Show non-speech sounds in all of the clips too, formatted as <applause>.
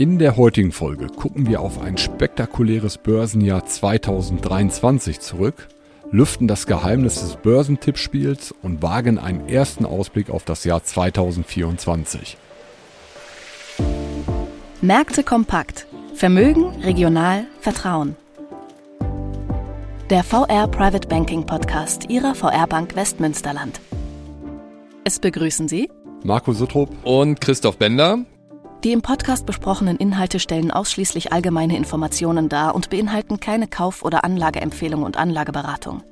In der heutigen Folge gucken wir auf ein spektakuläres Börsenjahr 2023 zurück, lüften das Geheimnis des Börsentippspiels und wagen einen ersten Ausblick auf das Jahr 2024. Märkte kompakt. Vermögen, regional, Vertrauen. Der VR Private Banking Podcast Ihrer VR Bank Westmünsterland. Es begrüßen Sie Marco Suttrup und Christoph Bender. Die im Podcast besprochenen Inhalte stellen ausschließlich allgemeine Informationen dar und beinhalten keine Kauf- oder Anlageempfehlung und Anlageberatung.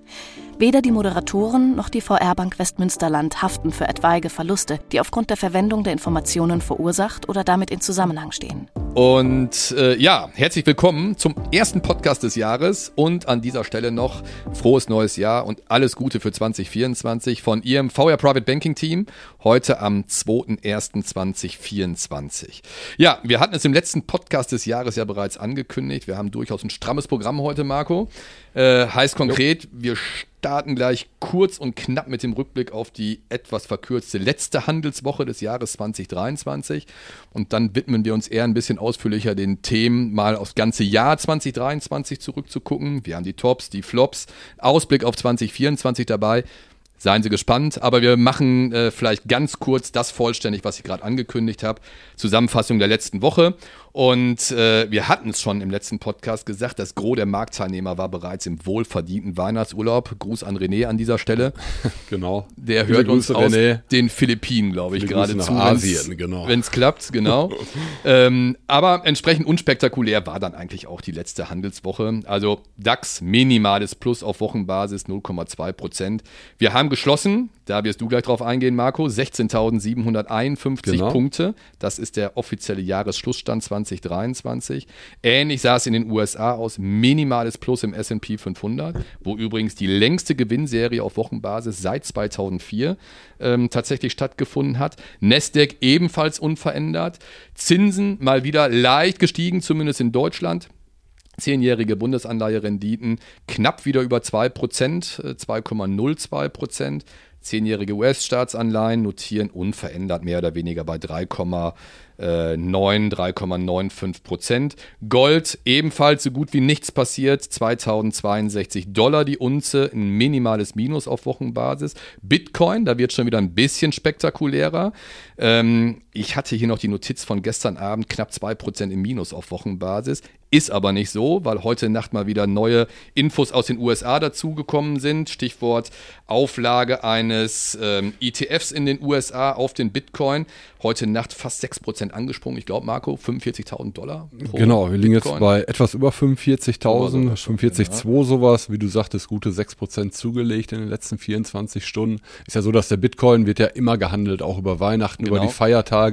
Weder die Moderatoren noch die VR Bank Westmünsterland haften für etwaige Verluste, die aufgrund der Verwendung der Informationen verursacht oder damit in Zusammenhang stehen. Und äh, ja, herzlich willkommen zum ersten Podcast des Jahres und an dieser Stelle noch frohes neues Jahr und alles Gute für 2024 von Ihrem VR Private Banking Team heute am 2.1.2024. Ja, wir hatten es im letzten Podcast des Jahres ja bereits angekündigt. Wir haben durchaus ein strammes Programm heute, Marco. Äh, heißt konkret, wir starten gleich kurz und knapp mit dem Rückblick auf die etwas verkürzte letzte Handelswoche des Jahres 2023 und dann widmen wir uns eher ein bisschen ausführlicher den Themen, mal aufs ganze Jahr 2023 zurückzugucken. Wir haben die Tops, die Flops, Ausblick auf 2024 dabei. Seien Sie gespannt, aber wir machen äh, vielleicht ganz kurz das vollständig, was ich gerade angekündigt habe. Zusammenfassung der letzten Woche und äh, wir hatten es schon im letzten Podcast gesagt, das Gros der Marktteilnehmer war bereits im wohlverdienten Weihnachtsurlaub. Gruß an René an dieser Stelle. <laughs> genau. Der hört Grüße, uns aus René. den Philippinen, glaube ich, gerade zu. Asien, genau. Wenn es klappt, genau. <laughs> ähm, aber entsprechend unspektakulär war dann eigentlich auch die letzte Handelswoche. Also DAX minimales Plus auf Wochenbasis 0,2 Prozent. Wir haben geschlossen, da wirst du gleich drauf eingehen, Marco, 16.751 genau. Punkte. Das ist der offizielle Jahresschlussstand 20 2023. Ähnlich sah es in den USA aus, minimales Plus im SP 500, wo übrigens die längste Gewinnserie auf Wochenbasis seit 2004 ähm, tatsächlich stattgefunden hat. Nasdaq ebenfalls unverändert. Zinsen mal wieder leicht gestiegen, zumindest in Deutschland. Zehnjährige Bundesanleiherenditen knapp wieder über 2%, 2,02%. Äh, Zehnjährige US-Staatsanleihen notieren unverändert mehr oder weniger bei 3,9, 3,95 Prozent. Gold ebenfalls so gut wie nichts passiert, 2062 Dollar die Unze, ein minimales Minus auf Wochenbasis. Bitcoin, da wird schon wieder ein bisschen spektakulärer. Ähm, ich hatte hier noch die Notiz von gestern Abend, knapp 2% im Minus auf Wochenbasis. Ist aber nicht so, weil heute Nacht mal wieder neue Infos aus den USA dazugekommen sind. Stichwort Auflage eines ähm, ETFs in den USA auf den Bitcoin. Heute Nacht fast 6% angesprungen. Ich glaube, Marco, 45.000 Dollar. genau, wir liegen Bitcoin. jetzt bei etwas über 45.000, 45,2 ja. sowas. Wie du sagtest, gute 6% zugelegt in den letzten 24 Stunden. Ist ja so, dass der Bitcoin wird ja immer gehandelt, auch über Weihnachten, genau. über die Feiertage,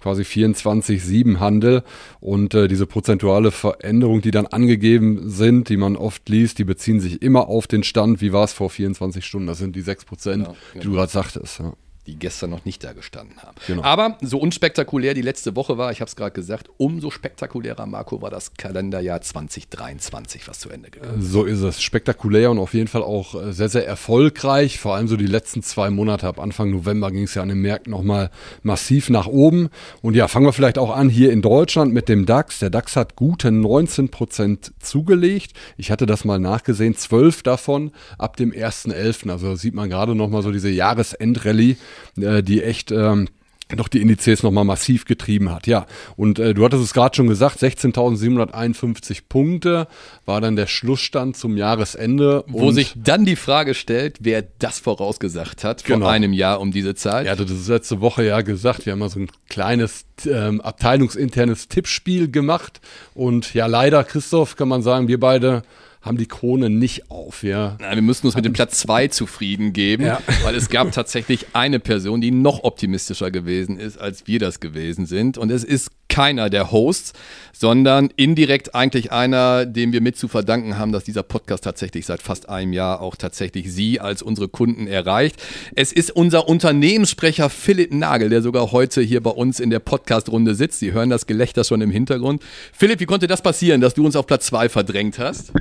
quasi 24-7 Handel. Und äh, diese prozentuale Ver Veränderungen, die dann angegeben sind, die man oft liest, die beziehen sich immer auf den Stand, wie war es vor 24 Stunden. Das sind die 6 Prozent, ja, genau. die du gerade sagtest. Ja die gestern noch nicht da gestanden haben. Genau. Aber so unspektakulär die letzte Woche war, ich habe es gerade gesagt, umso spektakulärer, Marco, war das Kalenderjahr 2023, was zu Ende gegangen ist. So ist es. Spektakulär und auf jeden Fall auch äh, sehr, sehr erfolgreich. Vor allem so die letzten zwei Monate. Ab Anfang November ging es ja an den Märkten nochmal massiv nach oben. Und ja, fangen wir vielleicht auch an hier in Deutschland mit dem DAX. Der DAX hat gute 19 Prozent zugelegt. Ich hatte das mal nachgesehen, 12 davon ab dem 1.11. Also sieht man gerade nochmal so diese Jahresendrallye äh, die echt ähm, doch die Indizes nochmal massiv getrieben hat. Ja, und äh, du hattest es gerade schon gesagt, 16.751 Punkte war dann der Schlussstand zum Jahresende. Wo sich dann die Frage stellt, wer das vorausgesagt hat vor genau. einem Jahr um diese Zeit. Er hatte das letzte Woche ja gesagt, wir haben mal so ein kleines ähm, abteilungsinternes Tippspiel gemacht und ja, leider, Christoph, kann man sagen, wir beide haben die Krone nicht auf. Ja. Nein, wir müssen uns mit dem Platz zwei zufrieden geben, ja. <laughs> weil es gab tatsächlich eine Person, die noch optimistischer gewesen ist, als wir das gewesen sind. Und es ist keiner der Hosts, sondern indirekt eigentlich einer, dem wir mit zu verdanken haben, dass dieser Podcast tatsächlich seit fast einem Jahr auch tatsächlich Sie als unsere Kunden erreicht. Es ist unser Unternehmenssprecher Philipp Nagel, der sogar heute hier bei uns in der Podcast-Runde sitzt. Sie hören das Gelächter schon im Hintergrund. Philipp, wie konnte das passieren, dass du uns auf Platz zwei verdrängt hast?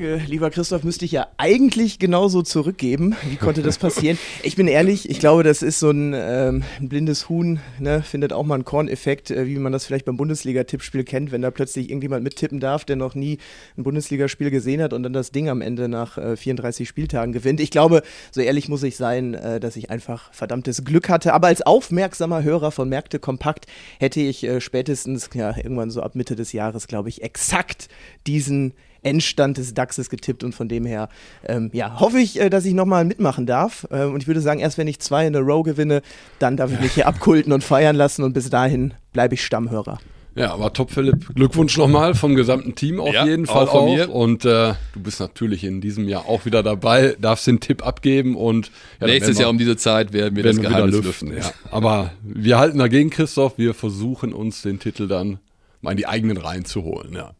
Frage, lieber Christoph, müsste ich ja eigentlich genauso zurückgeben. Wie konnte das passieren? Ich bin ehrlich, ich glaube, das ist so ein, ähm, ein blindes Huhn, ne? findet auch mal einen Korneffekt, äh, wie man das vielleicht beim Bundesliga-Tippspiel kennt, wenn da plötzlich irgendjemand mittippen darf, der noch nie ein Bundesligaspiel gesehen hat und dann das Ding am Ende nach äh, 34 Spieltagen gewinnt. Ich glaube, so ehrlich muss ich sein, äh, dass ich einfach verdammtes Glück hatte. Aber als aufmerksamer Hörer von Märkte Kompakt hätte ich äh, spätestens, ja, irgendwann so ab Mitte des Jahres, glaube ich, exakt diesen Endstand des DAXes getippt und von dem her, ähm, ja, hoffe ich, äh, dass ich nochmal mitmachen darf. Ähm, und ich würde sagen, erst wenn ich zwei in a row gewinne, dann darf ich mich hier abkulten und feiern lassen und bis dahin bleibe ich Stammhörer. Ja, aber top, Philipp. Glückwunsch nochmal vom gesamten Team auf ja, jeden Fall auch. auch. Und äh, du bist natürlich in diesem Jahr auch wieder dabei, darfst den Tipp abgeben und ja, nächstes Jahr um diese Zeit werden wir werden das Geheimnis lüften. Ja. Aber wir halten dagegen, Christoph. Wir versuchen uns den Titel dann mal in die eigenen Reihen zu holen. Ja.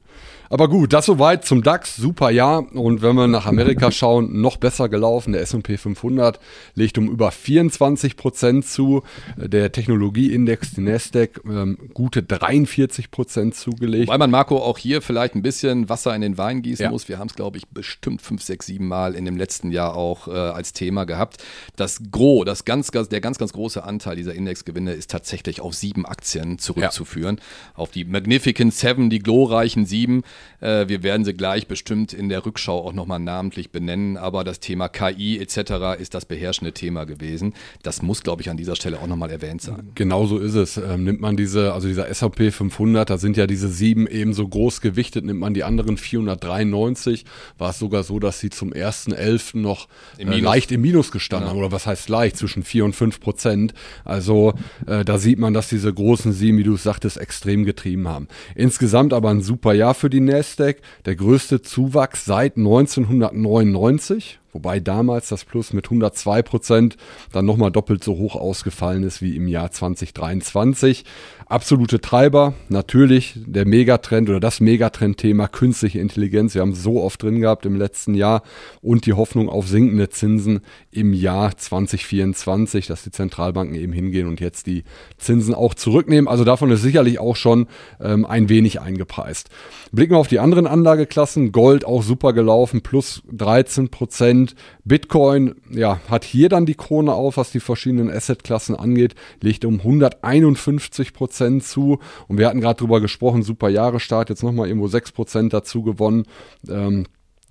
Aber gut, das soweit zum DAX, super Jahr. Und wenn wir nach Amerika schauen, noch besser gelaufen. Der S&P 500 legt um über 24 Prozent zu. Der Technologieindex, die Nasdaq, ähm, gute 43 Prozent zugelegt. Weil man, Marco, auch hier vielleicht ein bisschen Wasser in den Wein gießen ja. muss. Wir haben es, glaube ich, bestimmt fünf, sechs, sieben Mal in dem letzten Jahr auch äh, als Thema gehabt. Das Gros, das ganz, ganz, der ganz, ganz große Anteil dieser Indexgewinne ist tatsächlich auf sieben Aktien zurückzuführen. Ja. Auf die Magnificent Seven, die glorreichen sieben. Äh, wir werden sie gleich bestimmt in der Rückschau auch nochmal namentlich benennen, aber das Thema KI etc. ist das beherrschende Thema gewesen. Das muss, glaube ich, an dieser Stelle auch nochmal erwähnt sein. Genau so ist es. Ähm, nimmt man diese, also dieser SAP 500, da sind ja diese sieben eben so groß gewichtet, nimmt man die anderen 493, war es sogar so, dass sie zum 1.11. noch Im äh, leicht im Minus gestanden genau. haben. Oder was heißt leicht? Zwischen 4 und 5 Prozent. Also äh, da sieht man, dass diese großen sieben, wie du sagtest, extrem getrieben haben. Insgesamt aber ein super Jahr für die Nasdaq, der größte Zuwachs seit 1999 wobei damals das Plus mit 102 Prozent dann nochmal doppelt so hoch ausgefallen ist wie im Jahr 2023. Absolute Treiber, natürlich der Megatrend oder das Megatrend-Thema künstliche Intelligenz. Wir haben so oft drin gehabt im letzten Jahr und die Hoffnung auf sinkende Zinsen im Jahr 2024, dass die Zentralbanken eben hingehen und jetzt die Zinsen auch zurücknehmen. Also davon ist sicherlich auch schon ähm, ein wenig eingepreist. Blicken wir auf die anderen Anlageklassen. Gold auch super gelaufen, plus 13 Prozent. Bitcoin, ja, hat hier dann die Krone auf, was die verschiedenen Assetklassen angeht, legt um 151 Prozent zu. Und wir hatten gerade drüber gesprochen, super Jahrestart, jetzt nochmal irgendwo 6 Prozent dazu gewonnen. Ähm,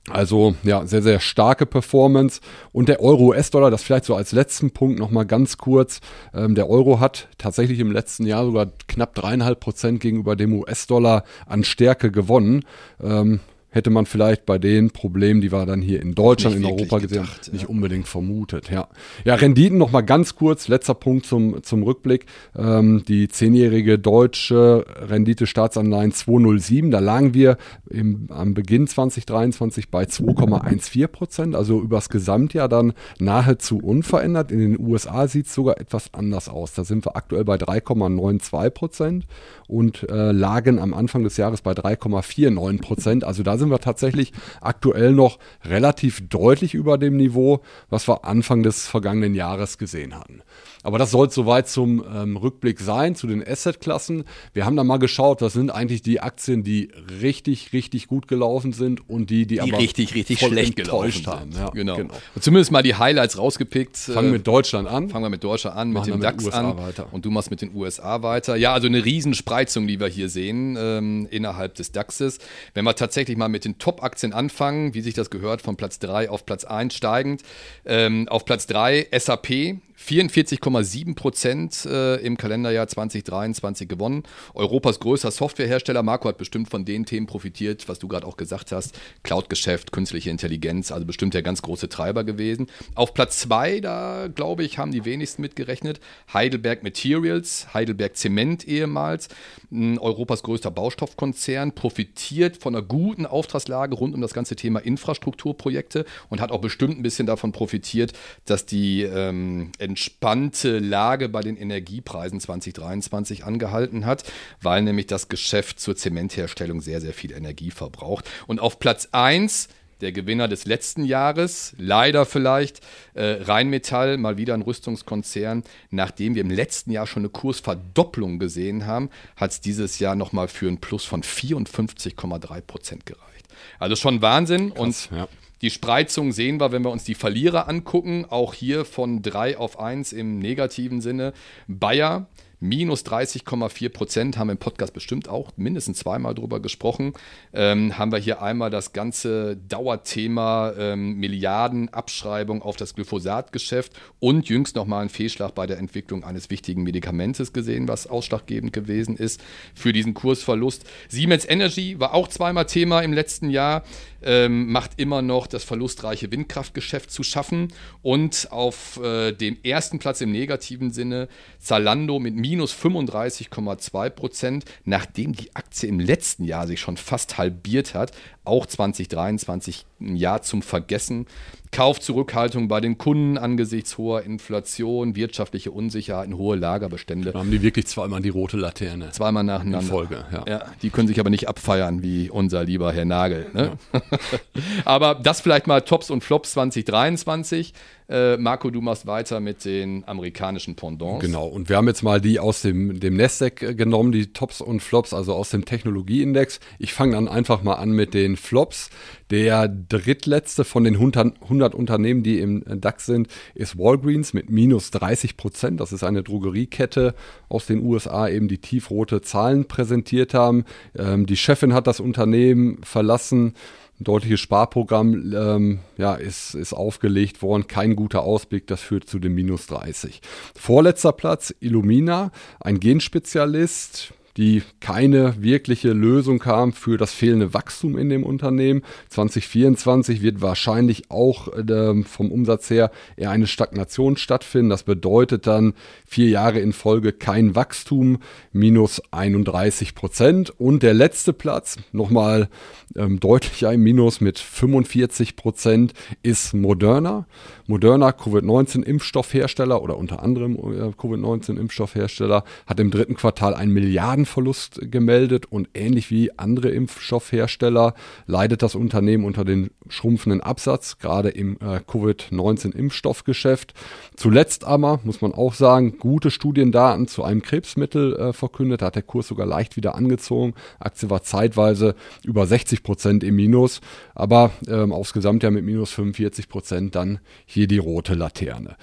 also ja, sehr, sehr starke Performance. Und der Euro-US-Dollar, das vielleicht so als letzten Punkt nochmal ganz kurz. Ähm, der Euro hat tatsächlich im letzten Jahr sogar knapp dreieinhalb Prozent gegenüber dem US-Dollar an Stärke gewonnen. Ähm, hätte man vielleicht bei den Problemen, die wir dann hier in Deutschland, in Europa gesehen haben, ja. nicht unbedingt vermutet. Ja, ja Renditen noch mal ganz kurz, letzter Punkt zum, zum Rückblick. Ähm, die zehnjährige deutsche Rendite Staatsanleihen 207, da lagen wir im, am Beginn 2023 bei 2,14 Prozent, also übers Gesamtjahr dann nahezu unverändert. In den USA sieht es sogar etwas anders aus. Da sind wir aktuell bei 3,92 Prozent und äh, lagen am Anfang des Jahres bei 3,49 Prozent. Also da sind wir tatsächlich aktuell noch relativ deutlich über dem Niveau, was wir Anfang des vergangenen Jahres gesehen hatten. Aber das soll soweit zum ähm, Rückblick sein, zu den Assetklassen. Wir haben da mal geschaut, was sind eigentlich die Aktien, die richtig, richtig gut gelaufen sind und die, die, die aber richtig, richtig schlecht gelaufen haben. Ja, genau. genau. zumindest mal die Highlights rausgepickt. Fangen wir mit Deutschland an. Fangen wir mit Deutschland an, mit dem DAX an. Weiter. Und du machst mit den USA weiter. Ja, also eine Riesenspreizung, die wir hier sehen ähm, innerhalb des DAXes. Wenn wir tatsächlich mal mit den Top-Aktien anfangen, wie sich das gehört, von Platz 3 auf Platz 1 steigend. Ähm, auf Platz 3 SAP 44,7 Prozent äh, im Kalenderjahr 2023 gewonnen. Europas größter Softwarehersteller. Marco hat bestimmt von den Themen profitiert, was du gerade auch gesagt hast. Cloud-Geschäft, künstliche Intelligenz, also bestimmt der ganz große Treiber gewesen. Auf Platz 2, da glaube ich, haben die wenigsten mitgerechnet. Heidelberg Materials, Heidelberg Zement ehemals, Europas größter Baustoffkonzern, profitiert von einer guten Auftragslage rund um das ganze Thema Infrastrukturprojekte und hat auch bestimmt ein bisschen davon profitiert, dass die ähm, entspannte Lage bei den Energiepreisen 2023 angehalten hat, weil nämlich das Geschäft zur Zementherstellung sehr, sehr viel Energie verbraucht. Und auf Platz 1 der Gewinner des letzten Jahres, leider vielleicht, äh, Rheinmetall, mal wieder ein Rüstungskonzern. Nachdem wir im letzten Jahr schon eine Kursverdopplung gesehen haben, hat es dieses Jahr nochmal für ein Plus von 54,3 Prozent gereicht. Also schon Wahnsinn. Krass, und ja. Die Spreizung sehen wir, wenn wir uns die Verlierer angucken. Auch hier von 3 auf 1 im negativen Sinne. Bayer minus 30,4 Prozent, haben wir im Podcast bestimmt auch mindestens zweimal drüber gesprochen. Ähm, haben wir hier einmal das ganze Dauerthema ähm, Milliardenabschreibung auf das Glyphosatgeschäft und jüngst nochmal einen Fehlschlag bei der Entwicklung eines wichtigen Medikamentes gesehen, was ausschlaggebend gewesen ist für diesen Kursverlust. Siemens Energy war auch zweimal Thema im letzten Jahr ähm, macht immer noch das verlustreiche Windkraftgeschäft zu schaffen und auf äh, dem ersten Platz im negativen Sinne Zalando mit minus 35,2 Prozent, nachdem die Aktie im letzten Jahr sich schon fast halbiert hat, auch 2023 ein Jahr zum Vergessen. Kaufzurückhaltung bei den Kunden angesichts hoher Inflation, wirtschaftliche Unsicherheiten, hohe Lagerbestände. Da haben die wirklich zweimal die rote Laterne. Zweimal nacheinander. In Folge, ja. ja. Die können sich aber nicht abfeiern wie unser lieber Herr Nagel. Ne? Ja. <laughs> aber das vielleicht mal Tops und Flops 2023. Äh, Marco, du machst weiter mit den amerikanischen Pendants. Genau, und wir haben jetzt mal die aus dem, dem Nasdaq äh, genommen, die Tops und Flops, also aus dem Technologieindex. Ich fange dann einfach mal an mit den Flops. Der drittletzte von den 100 Unternehmen, die im DAX sind, ist Walgreens mit minus 30 Prozent. Das ist eine Drogeriekette aus den USA, eben die tiefrote Zahlen präsentiert haben. Ähm, die Chefin hat das Unternehmen verlassen. Ein deutliches Sparprogramm ähm, ja, ist, ist aufgelegt worden. Kein guter Ausblick, das führt zu dem minus 30. Vorletzter Platz, Illumina, ein Genspezialist die keine wirkliche Lösung kam für das fehlende Wachstum in dem Unternehmen. 2024 wird wahrscheinlich auch äh, vom Umsatz her eher eine Stagnation stattfinden. Das bedeutet dann vier Jahre in Folge kein Wachstum, minus 31 Prozent. Und der letzte Platz, nochmal ähm, deutlich ein Minus mit 45 Prozent, ist Moderna. Moderna, Covid-19-Impfstoffhersteller oder unter anderem äh, Covid-19-Impfstoffhersteller, hat im dritten Quartal einen Milliardenverlust gemeldet und ähnlich wie andere Impfstoffhersteller leidet das Unternehmen unter den schrumpfenden Absatz, gerade im äh, Covid-19-Impfstoffgeschäft. Zuletzt aber, muss man auch sagen, gute Studiendaten zu einem Krebsmittel äh, verkündet, da hat der Kurs sogar leicht wieder angezogen. Aktie war zeitweise über 60 Prozent im Minus, aber ähm, aufs Gesamtjahr mit minus 45 Prozent dann hier die rote Laterne.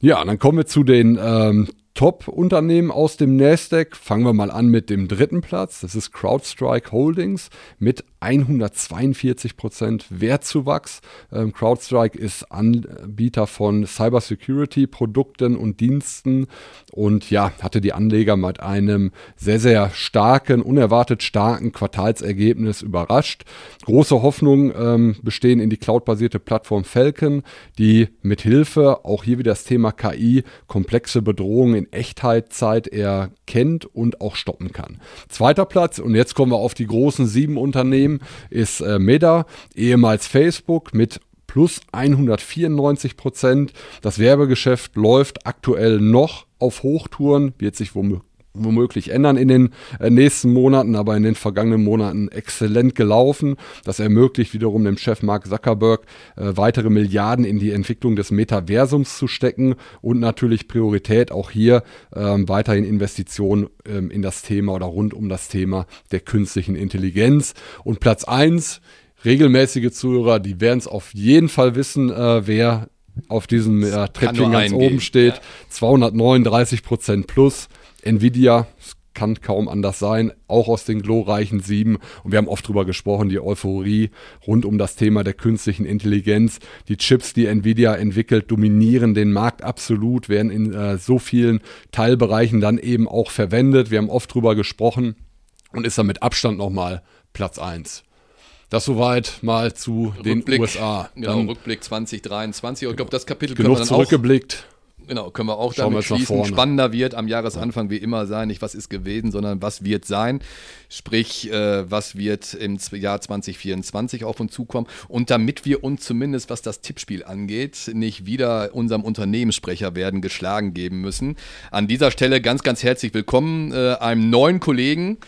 Ja, dann kommen wir zu den ähm, Top-Unternehmen aus dem Nasdaq. Fangen wir mal an mit dem dritten Platz. Das ist CrowdStrike Holdings mit 142 Prozent Wertzuwachs. Ähm, CrowdStrike ist Anbieter von Cybersecurity-Produkten und Diensten und ja, hatte die Anleger mit einem sehr, sehr starken, unerwartet starken Quartalsergebnis überrascht. Große Hoffnungen ähm, bestehen in die cloudbasierte Plattform Falcon, die mit Hilfe, auch hier wieder das Thema KI, komplexe Bedrohungen in Echtheitszeit erkennt und auch stoppen kann. Zweiter Platz, und jetzt kommen wir auf die großen sieben Unternehmen, ist äh, Meta, ehemals Facebook mit plus 194 Prozent. Das Werbegeschäft läuft aktuell noch auf Hochtouren, wird sich womöglich womöglich ändern in den äh, nächsten Monaten, aber in den vergangenen Monaten exzellent gelaufen. Das ermöglicht wiederum dem Chef Mark Zuckerberg äh, weitere Milliarden in die Entwicklung des Metaversums zu stecken und natürlich Priorität auch hier ähm, weiterhin Investitionen ähm, in das Thema oder rund um das Thema der künstlichen Intelligenz. Und Platz eins regelmäßige Zuhörer, die werden es auf jeden Fall wissen, äh, wer auf diesem äh, Treppchen ganz oben steht. Ja. 239 Prozent plus. Nvidia, es kann kaum anders sein, auch aus den glorreichen sieben. Und wir haben oft drüber gesprochen, die Euphorie rund um das Thema der künstlichen Intelligenz. Die Chips, die Nvidia entwickelt, dominieren den Markt absolut, werden in äh, so vielen Teilbereichen dann eben auch verwendet. Wir haben oft drüber gesprochen und ist dann mit Abstand nochmal Platz eins. Das soweit mal zu Rückblick, den USA. Genau, dann, Rückblick 2023. Ich glaube, das Kapitel genug können wir dann zurückgeblickt. Auch, genau, können wir auch Schauen damit wir schließen. Spannender wird am Jahresanfang wie immer sein, nicht was ist gewesen, sondern was wird sein. Sprich, äh, was wird im Jahr 2024 auf uns zukommen. Und damit wir uns zumindest, was das Tippspiel angeht, nicht wieder unserem Unternehmenssprecher werden geschlagen geben müssen. An dieser Stelle ganz, ganz herzlich willkommen äh, einem neuen Kollegen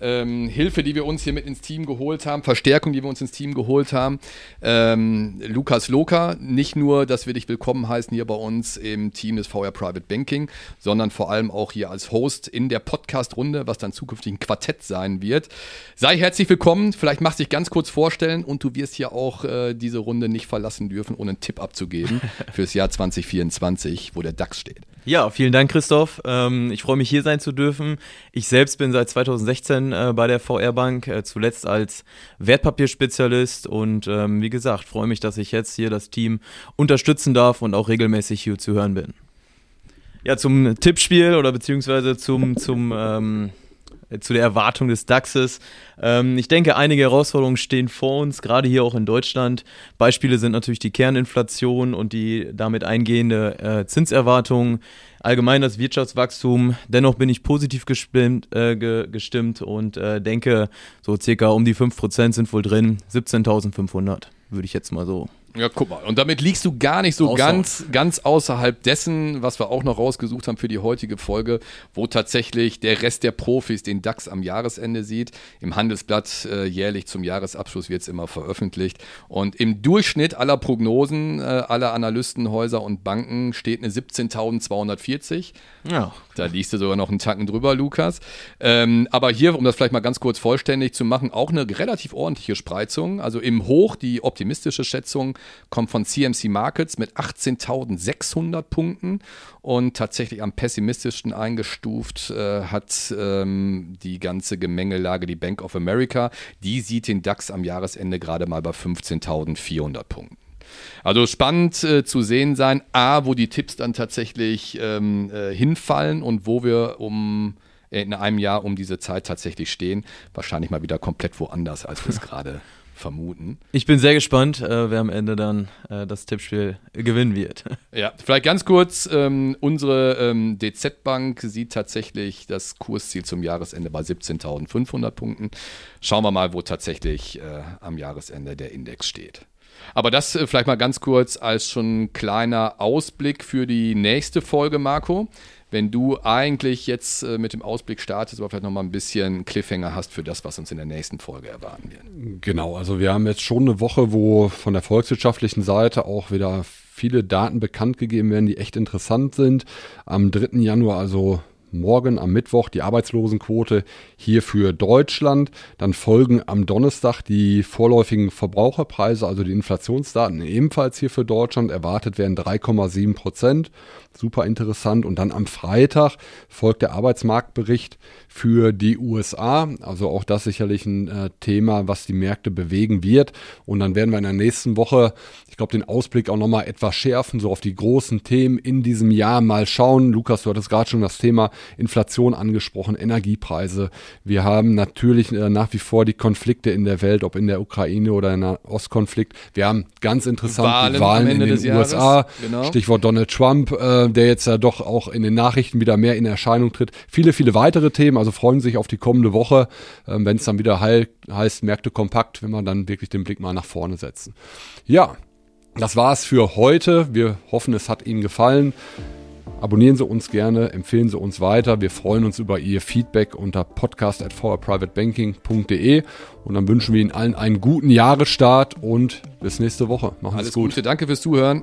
ähm, Hilfe, die wir uns hier mit ins Team geholt haben, Verstärkung, die wir uns ins Team geholt haben. Ähm, Lukas Loka, nicht nur, dass wir dich willkommen heißen hier bei uns im Team des VR Private Banking, sondern vor allem auch hier als Host in der Podcast-Runde, was dann zukünftig ein Quartett sein wird. Sei herzlich willkommen, vielleicht machst du dich ganz kurz vorstellen und du wirst hier auch äh, diese Runde nicht verlassen dürfen, ohne einen Tipp abzugeben <laughs> fürs Jahr 2024, wo der DAX steht. Ja, vielen Dank, Christoph. Ähm, ich freue mich, hier sein zu dürfen. Ich selbst bin seit 2016 äh, bei der VR Bank, äh, zuletzt als Wertpapierspezialist und ähm, wie gesagt, freue mich, dass ich jetzt hier das Team unterstützen darf und auch regelmäßig hier zu hören bin. Ja, zum Tippspiel oder beziehungsweise zum, zum ähm, äh, zu der Erwartung des DAXes. Ähm, ich denke, einige Herausforderungen stehen vor uns, gerade hier auch in Deutschland. Beispiele sind natürlich die Kerninflation und die damit eingehende äh, Zinserwartung, allgemein das Wirtschaftswachstum. Dennoch bin ich positiv gestimmt, äh, ge gestimmt und äh, denke, so circa um die 5% sind wohl drin. 17.500 würde ich jetzt mal so ja, guck mal. Und damit liegst du gar nicht so ganz, ganz außerhalb dessen, was wir auch noch rausgesucht haben für die heutige Folge, wo tatsächlich der Rest der Profis den DAX am Jahresende sieht. Im Handelsblatt äh, jährlich zum Jahresabschluss wird es immer veröffentlicht. Und im Durchschnitt aller Prognosen, äh, aller Analystenhäuser und Banken steht eine 17.240. Ja. Da liegst du sogar noch einen Tacken drüber, Lukas. Ähm, aber hier, um das vielleicht mal ganz kurz vollständig zu machen, auch eine relativ ordentliche Spreizung. Also im Hoch die optimistische Schätzung kommt von CMC Markets mit 18.600 Punkten und tatsächlich am pessimistischsten eingestuft äh, hat ähm, die ganze Gemengelage die Bank of America. Die sieht den DAX am Jahresende gerade mal bei 15.400 Punkten. Also spannend äh, zu sehen sein, A, wo die Tipps dann tatsächlich ähm, äh, hinfallen und wo wir um äh, in einem Jahr um diese Zeit tatsächlich stehen. Wahrscheinlich mal wieder komplett woanders, als wir es <laughs> gerade vermuten. Ich bin sehr gespannt, äh, wer am Ende dann äh, das Tippspiel gewinnen wird. <laughs> Ja, vielleicht ganz kurz, ähm, unsere ähm, DZ-Bank sieht tatsächlich das Kursziel zum Jahresende bei 17.500 Punkten. Schauen wir mal, wo tatsächlich äh, am Jahresende der Index steht. Aber das äh, vielleicht mal ganz kurz als schon kleiner Ausblick für die nächste Folge, Marco wenn du eigentlich jetzt äh, mit dem Ausblick startest, aber vielleicht nochmal ein bisschen Cliffhanger hast für das, was uns in der nächsten Folge erwarten wird. Genau, also wir haben jetzt schon eine Woche, wo von der volkswirtschaftlichen Seite auch wieder viele Daten bekannt gegeben werden, die echt interessant sind. Am 3. Januar, also morgen am Mittwoch die Arbeitslosenquote hier für Deutschland. Dann folgen am Donnerstag die vorläufigen Verbraucherpreise, also die Inflationsdaten ebenfalls hier für Deutschland. Erwartet werden 3,7 Prozent. Super interessant. Und dann am Freitag folgt der Arbeitsmarktbericht für die USA. Also auch das sicherlich ein äh, Thema, was die Märkte bewegen wird. Und dann werden wir in der nächsten Woche, ich glaube, den Ausblick auch nochmal etwas schärfen, so auf die großen Themen in diesem Jahr mal schauen. Lukas, du hattest gerade schon das Thema Inflation angesprochen, Energiepreise. Wir haben natürlich äh, nach wie vor die Konflikte in der Welt, ob in der Ukraine oder in der Ostkonflikt. Wir haben ganz interessant Wahlen, die Wahlen in den USA. Genau. Stichwort Donald Trump, äh, der jetzt ja doch auch in den Nachrichten wieder mehr in Erscheinung tritt. Viele, viele weitere Themen. Also freuen sich auf die kommende Woche, äh, wenn es dann wieder heil, heißt Märkte kompakt, wenn wir dann wirklich den Blick mal nach vorne setzen. Ja, das war es für heute. Wir hoffen, es hat Ihnen gefallen. Abonnieren Sie uns gerne, empfehlen Sie uns weiter. Wir freuen uns über Ihr Feedback unter podcast at podcast.forprivatebanking.de und dann wünschen wir Ihnen allen einen guten Jahresstart und bis nächste Woche. Machen Alles gut. Gute, danke fürs Zuhören.